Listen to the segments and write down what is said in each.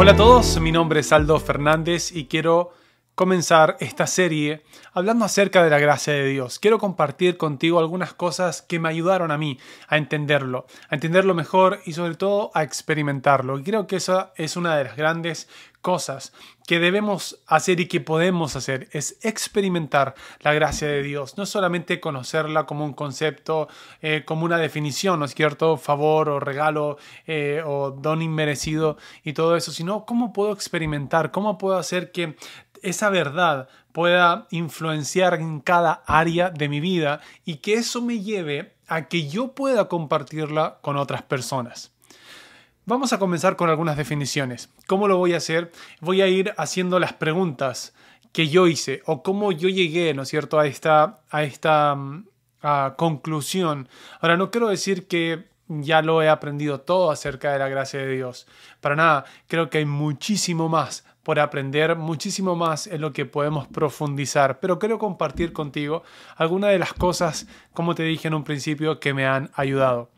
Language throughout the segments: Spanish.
Hola a todos, mi nombre es Aldo Fernández y quiero comenzar esta serie hablando acerca de la gracia de Dios. Quiero compartir contigo algunas cosas que me ayudaron a mí a entenderlo, a entenderlo mejor y sobre todo a experimentarlo. Y creo que esa es una de las grandes cosas que debemos hacer y que podemos hacer es experimentar la gracia de Dios, no solamente conocerla como un concepto, eh, como una definición, ¿no es cierto? Favor o regalo eh, o don inmerecido y todo eso, sino cómo puedo experimentar, cómo puedo hacer que esa verdad pueda influenciar en cada área de mi vida y que eso me lleve a que yo pueda compartirla con otras personas. Vamos a comenzar con algunas definiciones. ¿Cómo lo voy a hacer? Voy a ir haciendo las preguntas que yo hice o cómo yo llegué, ¿no es cierto?, a esta, a esta mm, conclusión. Ahora, no quiero decir que ya lo he aprendido todo acerca de la gracia de Dios. Para nada, creo que hay muchísimo más por aprender, muchísimo más en lo que podemos profundizar, pero quiero compartir contigo algunas de las cosas, como te dije en un principio, que me han ayudado.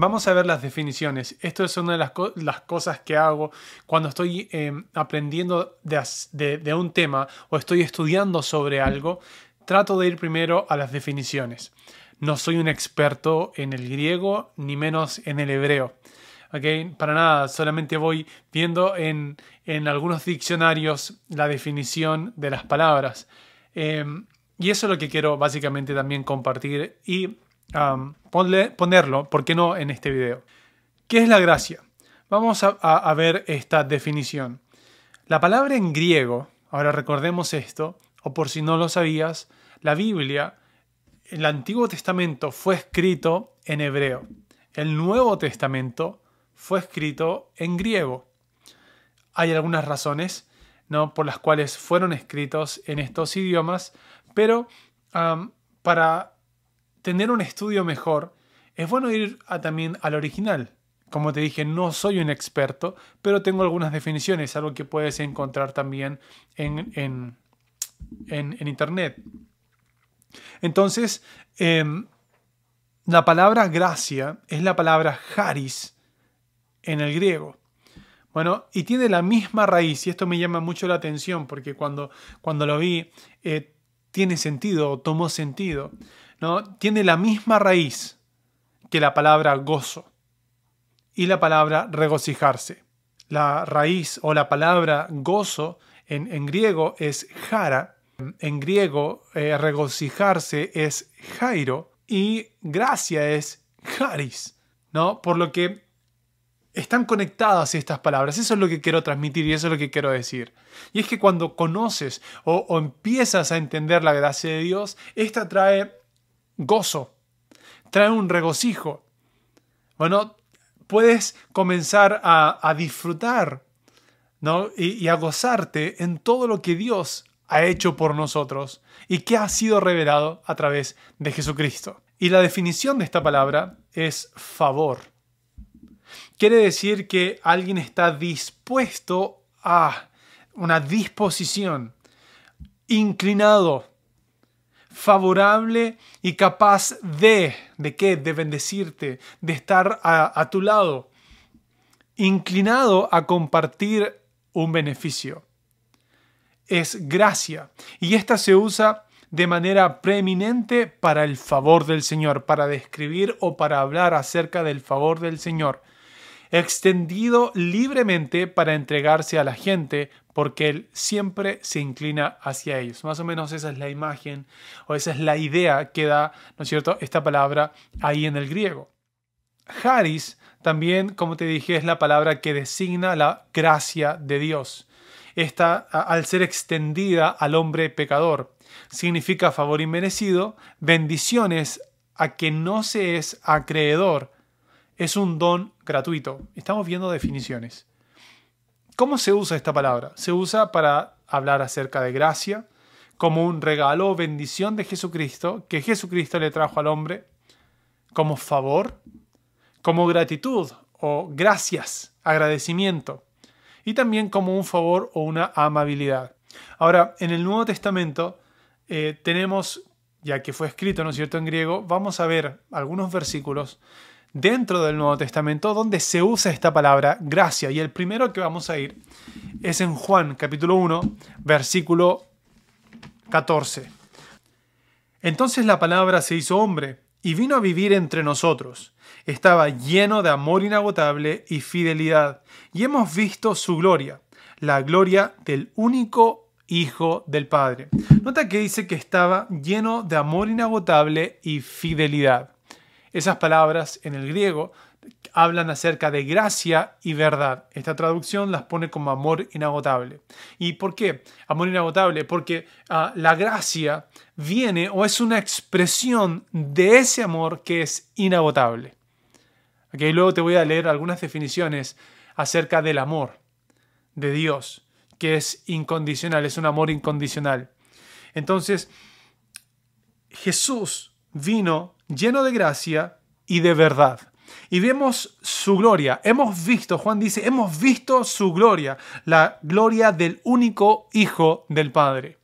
Vamos a ver las definiciones. Esto es una de las, cosas que hago cuando estoy em, aprendiendo de, un tema o estoy estudiando sobre algo. Trato de ir primero a las definiciones. No soy un experto en el griego ni menos en el hebreo. Okay, para nada, solamente voy viendo en, en, algunos diccionarios la definición de las palabras. Em, y eso es lo que quiero básicamente también compartir y ponerlo, ¿por qué no?, en este video. ¿Qué es la gracia? Vamos a, a ver esta definición. La palabra en griego, ahora recordemos esto, o por si no lo sabías, la Biblia el Antiguo Testamento fue escrito en hebreo. El Nuevo Testamento fue escrito en griego. Hay algunas razones ¿no? por las cuales fueron escritos en estos idiomas, pero para tener un estudio mejor, es bueno ir también al original. Como te dije, no soy un experto, pero tengo algunas definiciones, algo que puedes encontrar también en, en, en Internet. Entonces, em, la palabra gracia es la palabra charis en el griego. Bueno, y tiene la misma raíz, y esto me llama mucho la atención porque cuando, cuando lo vi, eh, tiene sentido, tomó sentido. Tiene la misma raíz que la palabra gozo y la palabra regocijarse. La raíz o la palabra gozo en, en griego es jara en griego, eh, regocijarse es Jairo y gracia es Charis, ¿no? Por lo que están conectadas estas palabras. Eso es lo que quiero transmitir y eso es lo que quiero decir. Y es que cuando conoces o, o empiezas a entender la gracia de Dios, esta trae gozo, trae un regocijo. Bueno, puedes comenzar a, disfrutar ¿no? y, y a gozarte en todo lo que Dios ha hecho por nosotros y que ha sido revelado a través de Jesucristo. Y la definición de esta palabra es favor. Quiere decir que alguien está dispuesto a una disposición, inclinado, favorable y capaz de, ¿de qué? De bendecirte, de estar a, a tu lado, inclinado a compartir un beneficio. Es gracia. Y esta se usa de manera preeminente para el favor del Señor, para describir o para hablar acerca del favor del Señor, extendido libremente para entregarse a la gente porque Él siempre se inclina hacia ellos. Más o menos esa es la imagen o esa es la idea que da, ¿no es cierto?, esta palabra ahí en el griego. Haris también, como te dije, es la palabra que designa la gracia de Dios esta, al ser extendida al hombre pecador. Significa favor inmerecido, bendiciones a que no se es acreedor. Es un don gratuito. Estamos viendo definiciones. ¿Cómo se usa esta palabra? Se usa para hablar acerca de gracia, como un regalo o bendición de Jesucristo que Jesucristo le trajo al hombre, como favor, como gratitud o gracias, agradecimiento y también como un favor o una amabilidad. Ahora, en el Nuevo Testamento tenemos, ya que fue escrito, ¿no es cierto?, en griego, vamos a ver algunos versículos dentro del Nuevo Testamento donde se usa esta palabra gracia. Y el primero que vamos a ir es en Juan capítulo 1, versículo 14. Entonces la palabra se hizo hombre y vino a vivir entre nosotros. Estaba lleno de amor inagotable y fidelidad, y hemos visto su gloria, la gloria del único Hijo del Padre. Nota que dice que estaba lleno de amor inagotable y fidelidad. Esas palabras en el griego hablan acerca de gracia y verdad. Esta traducción las pone como amor inagotable. ¿Y por qué? Amor inagotable, porque ah, la gracia viene o es una expresión de ese amor que es inagotable. Aquí luego te voy a leer algunas definiciones acerca del amor de Dios, que es incondicional, es un amor incondicional. Entonces, Jesús vino lleno de gracia y de verdad. Y vemos su gloria. Hemos visto, Juan dice, hemos visto su gloria, la gloria del único Hijo del Padre.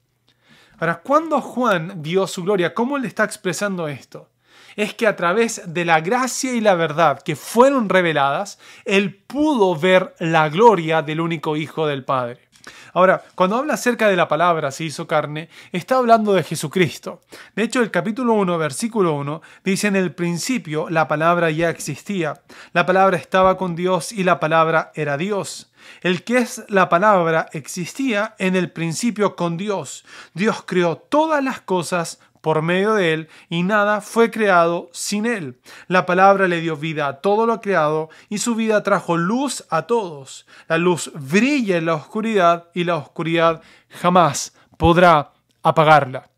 Ahora, cuando Juan vio su gloria, ¿cómo le está expresando esto? Es que a través de la gracia y la verdad que fueron reveladas, él pudo ver la gloria del único Hijo del Padre. Ahora, cuando habla acerca de la palabra se hizo carne, está hablando de Jesucristo. De hecho, el capítulo 1, versículo 1, dice en el principio la palabra ya existía, la palabra estaba con Dios y la palabra era Dios. El que es la palabra existía en el principio con Dios. Dios creó todas las cosas por medio de él, y nada fue creado sin él. La palabra le dio vida a todo lo creado, y su vida trajo luz a todos. La luz brilla en la oscuridad, y la oscuridad jamás podrá apagarla.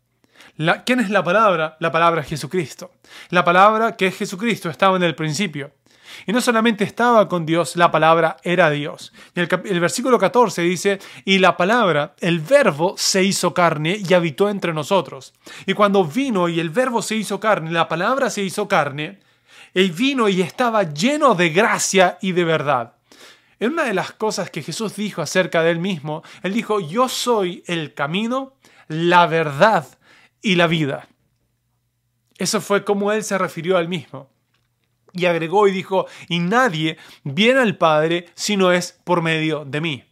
¿Quién es la palabra? La palabra es Jesucristo. La palabra que es Jesucristo estaba en el principio. Y no solamente estaba con Dios, la palabra era Dios. Y el, versículo 14 dice, y la palabra, el verbo, se hizo carne y habitó entre nosotros. Y cuando vino y el verbo se hizo carne, la palabra se hizo carne, él vino y estaba lleno de gracia y de verdad. En una de las cosas que Jesús dijo acerca de él mismo, él dijo, yo soy el camino, la verdad y la vida. Eso fue como él se refirió a él mismo. Y agregó y dijo, y nadie viene al Padre si no es por medio de mí.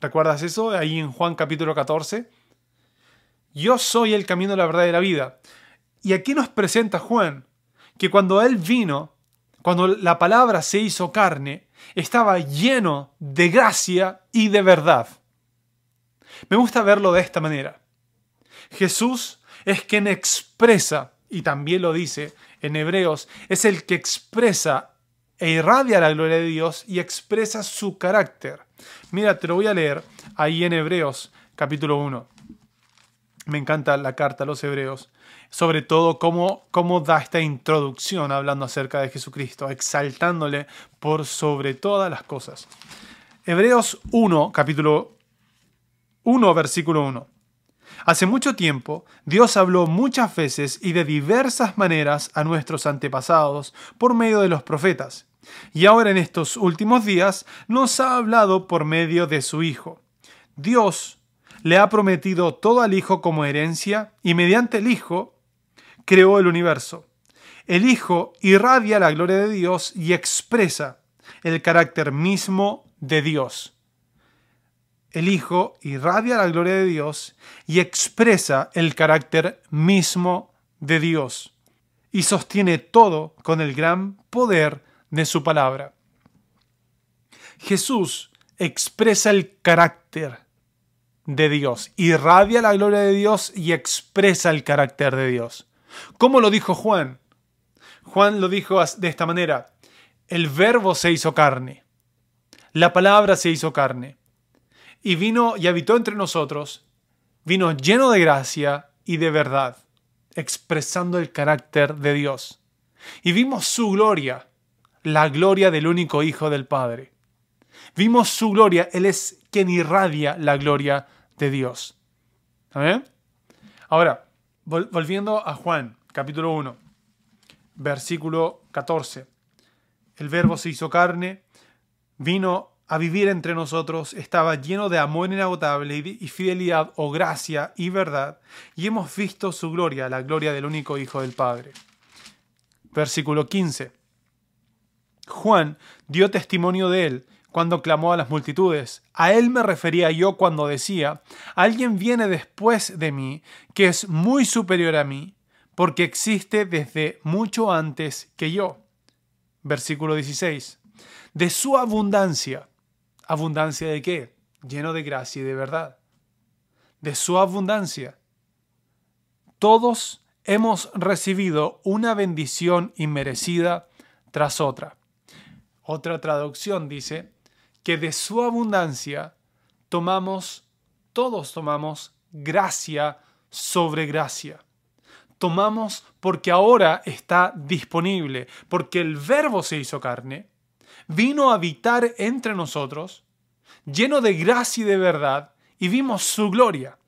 ¿Recuerdas eso ahí en Juan capítulo 14? Yo soy el camino, la verdad y la vida. Y aquí nos presenta Juan que cuando Él vino, cuando la palabra se hizo carne, estaba lleno de gracia y de verdad. Me gusta verlo de esta manera. Jesús es quien expresa, y también lo dice en Hebreos, es el que expresa e irradia la gloria de Dios y expresa su carácter. Mira, te lo voy a leer ahí en Hebreos capítulo 1. Me encanta la carta a los Hebreos, sobre todo cómo, cómo da esta introducción hablando acerca de Jesucristo, exaltándole por sobre todas las cosas. Hebreos 1, capítulo 1, versículo 1. Hace mucho tiempo, Dios habló muchas veces y de diversas maneras a nuestros antepasados por medio de los profetas. Y ahora en estos últimos días nos ha hablado por medio de su Hijo. Dios le ha prometido todo al Hijo como herencia y mediante el Hijo creó el universo. El Hijo irradia la gloria de Dios y expresa el carácter mismo de Dios el Hijo irradia la gloria de Dios y expresa el carácter mismo de Dios y sostiene todo con el gran poder de su palabra. Jesús expresa el carácter de Dios, irradia la gloria de Dios y expresa el carácter de Dios. ¿Cómo lo dijo Juan? Juan lo dijo de esta manera, el verbo se hizo carne, la palabra se hizo carne y vino y habitó entre nosotros, vino lleno de gracia y de verdad, expresando el carácter de Dios. Y vimos su gloria, la gloria del único Hijo del Padre. Vimos su gloria, Él es quien irradia la gloria de Dios. Ahora, volviendo a Juan, capítulo 1, versículo 14. El verbo se hizo carne, vino a vivir entre nosotros estaba lleno de amor inagotable y fidelidad o gracia y verdad, y hemos visto su gloria, la gloria del único Hijo del Padre. Versículo 15. Juan dio testimonio de él cuando clamó a las multitudes. A él me refería yo cuando decía, alguien viene después de mí que es muy superior a mí, porque existe desde mucho antes que yo. Versículo 16. De su abundancia. ¿Abundancia de qué? Lleno de gracia y de verdad. De su abundancia. Todos hemos recibido una bendición inmerecida tras otra. Otra traducción dice, que de su abundancia tomamos, todos tomamos gracia sobre gracia. Tomamos porque ahora está disponible, porque el verbo se hizo carne, vino a habitar entre nosotros, lleno de gracia y de verdad, y vimos su gloria.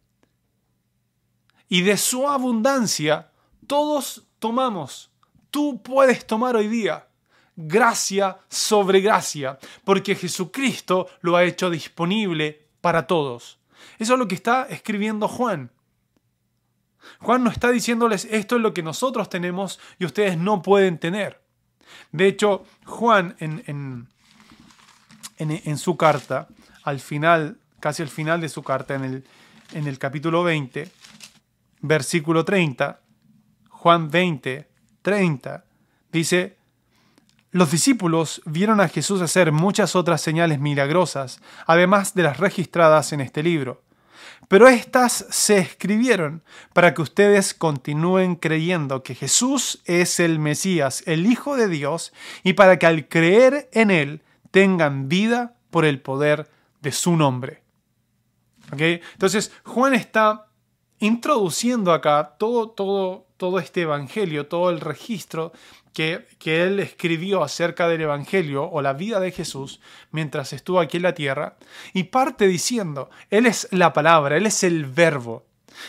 Y de su abundancia todos tomamos. Tú puedes tomar hoy día gracia sobre gracia, porque Jesucristo lo ha hecho disponible para todos. Eso es lo que está escribiendo Juan. Juan no está diciéndoles esto es lo que nosotros tenemos y ustedes no pueden tener. De hecho, Juan en, en, en, su carta, al final, casi al final de su carta, en el, en el capítulo 20, versículo 30, Juan 20, 30, dice, los discípulos vieron a Jesús hacer muchas otras señales milagrosas, además de las registradas en este libro. Pero éstas se escribieron para que ustedes continúen creyendo que Jesús es el Mesías, el Hijo de Dios, y para que al creer en Él tengan vida por el poder de su nombre. Entonces, Juan está introduciendo acá todo, todo, todo este evangelio, todo el registro que, él escribió acerca del Evangelio o la vida de Jesús mientras estuvo aquí en la tierra, y parte diciendo, Él es la palabra, Él es el verbo,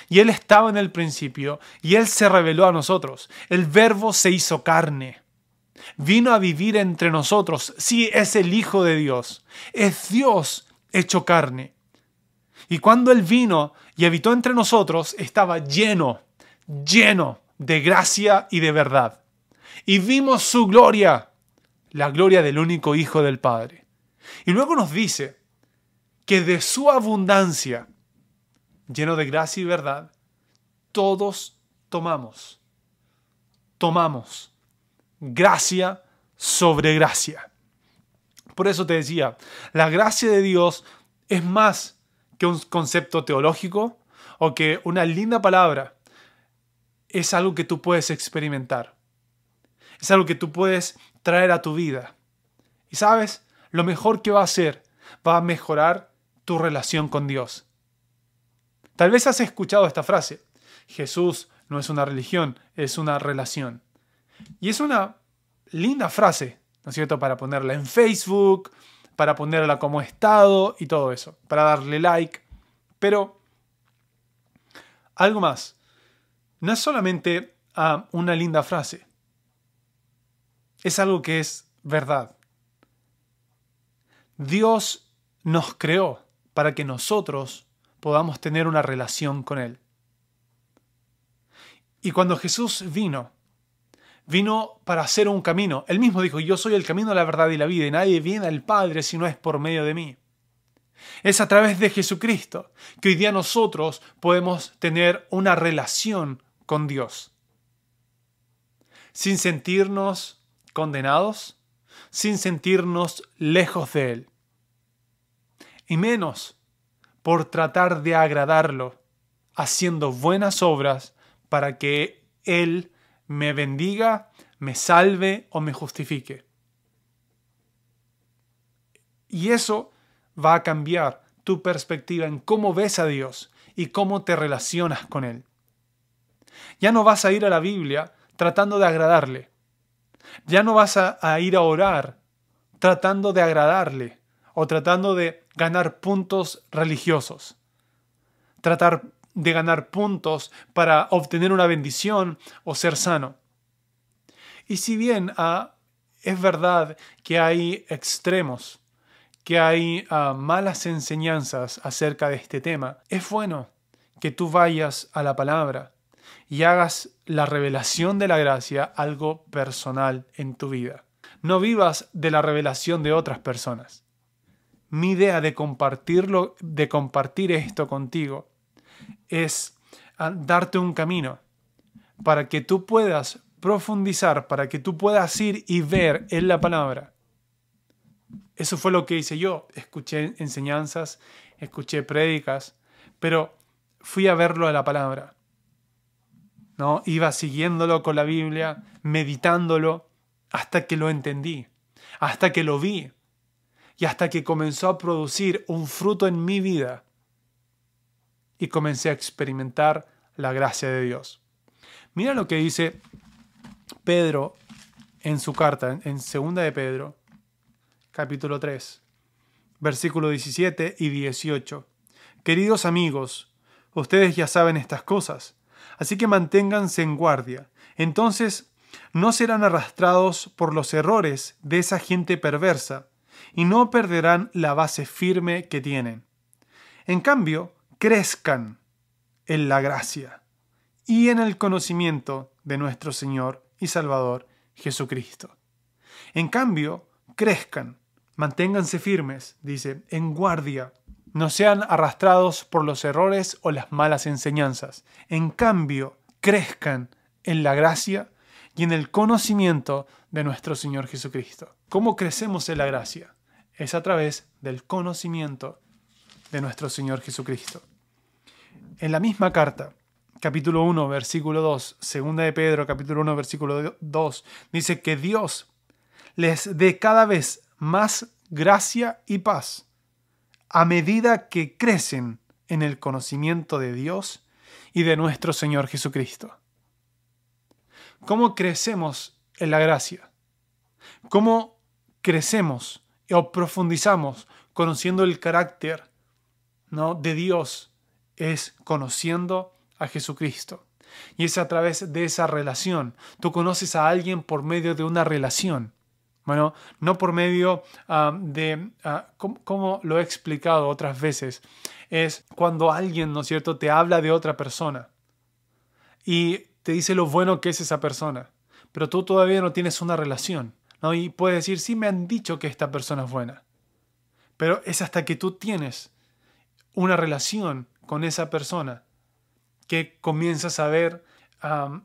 y Él estaba en el principio, y Él se reveló a nosotros, el verbo se hizo carne, vino a vivir entre nosotros, sí, es el Hijo de Dios, es Dios hecho carne. Y cuando Él vino y habitó entre nosotros, estaba lleno, lleno de gracia y de verdad y vimos su gloria, la gloria del único Hijo del Padre. Y luego nos dice que de su abundancia, lleno de gracia y verdad, todos tomamos, tomamos gracia sobre gracia. Por eso te decía, la gracia de Dios es más que un concepto teológico o que una linda palabra. Es algo que tú puedes experimentar. Es algo que tú puedes traer a tu vida. Y sabes, lo mejor que va a hacer va a mejorar tu relación con Dios. Tal vez has escuchado esta frase. Jesús no es una religión, es una relación. Y es una linda frase, ¿no es cierto? Para ponerla en Facebook, para ponerla como estado y todo eso, para darle like. Pero algo más. No es solamente ah, una linda frase es algo que es verdad. Dios nos creó para que nosotros podamos tener una relación con Él. Y cuando Jesús vino, vino para hacer un camino. Él mismo dijo, yo soy el camino, la verdad y la vida, y nadie viene al Padre si no es por medio de mí. Es a través de Jesucristo que hoy día nosotros podemos tener una relación con Dios. Sin sentirnos condenados sin sentirnos lejos de Él. Y menos por tratar de agradarlo, haciendo buenas obras para que Él me bendiga, me salve o me justifique. Y eso va a cambiar tu perspectiva en cómo ves a Dios y cómo te relacionas con Él. Ya no vas a ir a la Biblia tratando de agradarle, ya no vas a, ir a orar tratando de agradarle o tratando de ganar puntos religiosos. Tratar de ganar puntos para obtener una bendición o ser sano. Y si bien ah, es verdad que hay extremos, que hay ah, malas enseñanzas acerca de este tema, es bueno que tú vayas a la palabra y hagas la revelación de la gracia algo personal en tu vida. no vivas de la revelación de otras personas. Mi idea de compartirlo, de compartir esto contigo, es ah, darte un camino para que tú puedas profundizar, para que tú puedas ir y ver en la palabra. Eso fue lo que hice yo. Escuché enseñanzas, escuché prédicas, pero fui a verlo a la palabra. ¿No? Iba siguiéndolo con la Biblia, meditándolo, hasta que lo entendí, hasta que lo vi y hasta que comenzó a producir un fruto en mi vida y comencé a experimentar la gracia de Dios. Mira lo que dice Pedro en su carta, en segunda de Pedro, capítulo 3, versículo 17 y 18. Queridos amigos, ustedes ya saben estas cosas, así que manténganse en guardia. Entonces no serán arrastrados por los errores de esa gente perversa y no perderán la base firme que tienen. En cambio, crezcan en la gracia y en el conocimiento de nuestro Señor y Salvador Jesucristo. En cambio, crezcan, manténganse firmes, dice, en guardia, no sean arrastrados por los errores o las malas enseñanzas. En cambio, crezcan en la gracia y en el conocimiento de nuestro Señor Jesucristo. ¿Cómo crecemos en la gracia? Es a través del conocimiento de nuestro Señor Jesucristo. En la misma carta, capítulo 1, versículo 2, segunda de Pedro, capítulo 1, versículo 2, dice que Dios les dé cada vez más gracia y paz a medida que crecen en el conocimiento de Dios y de nuestro Señor Jesucristo. ¿Cómo crecemos en la gracia? ¿Cómo crecemos o profundizamos conociendo el carácter ¿no? de Dios? Es conociendo a Jesucristo. Y es a través de esa relación. Tú conoces a alguien por medio de una relación. Bueno, no por medio ah, de, uh, lo he explicado otras veces, es cuando alguien, ¿no es cierto?, te habla de otra persona y te dice lo bueno que es esa persona, pero tú todavía no tienes una relación. Y puedes decir, sí, me han dicho que esta persona es buena, pero es hasta que tú tienes una relación con esa persona que comienzas a ver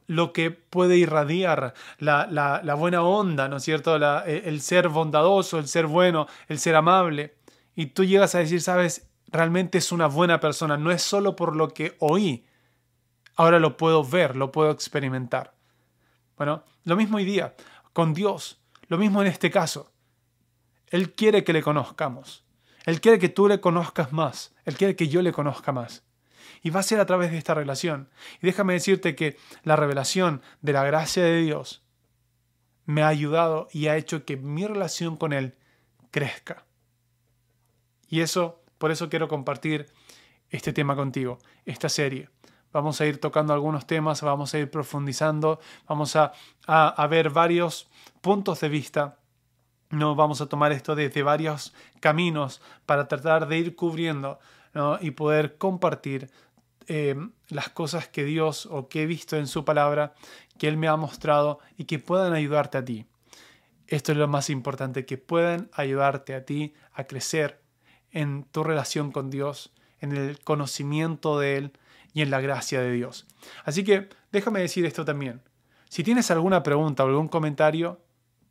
lo que puede irradiar la, buena onda, ¿no es cierto? E, el ser bondadoso, el ser bueno, el ser amable. Y tú llegas a decir, sabes, realmente es una buena persona, no es solo por lo que oí, ahora lo puedo ver, lo puedo experimentar. Bueno, lo mismo hoy día, con Dios, lo mismo en este caso. Él quiere que le conozcamos. Él quiere que tú le conozcas más. Él quiere que yo le conozca más. Y va a ser a través de esta relación. Y déjame decirte que la revelación de la gracia de Dios me ha ayudado y ha hecho que mi relación con Él crezca. Y eso, por eso quiero compartir este tema contigo, esta serie. Vamos a ir tocando algunos temas, vamos a ir profundizando, vamos a, a, ver varios puntos de vista. No vamos a tomar esto desde varios caminos para tratar de ir cubriendo y poder compartir eh, las cosas que Dios o que he visto en su palabra, que Él me ha mostrado y que puedan ayudarte a ti. Esto es lo más importante, que puedan ayudarte a ti a crecer en tu relación con Dios, en el conocimiento de Él y en la gracia de Dios. Así que déjame decir esto también. Si tienes alguna pregunta o algún comentario,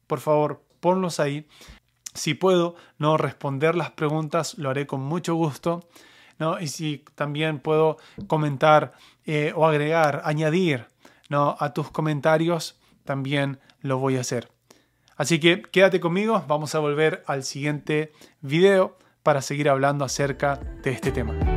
por favor, ponlos ahí. Si puedo no responder las preguntas, lo haré con mucho gusto. Y si también puedo comentar eh, o agregar, añadir ¿no? a tus comentarios, también lo voy a hacer. Así que quédate conmigo, vamos a volver al siguiente video para seguir hablando acerca de este tema.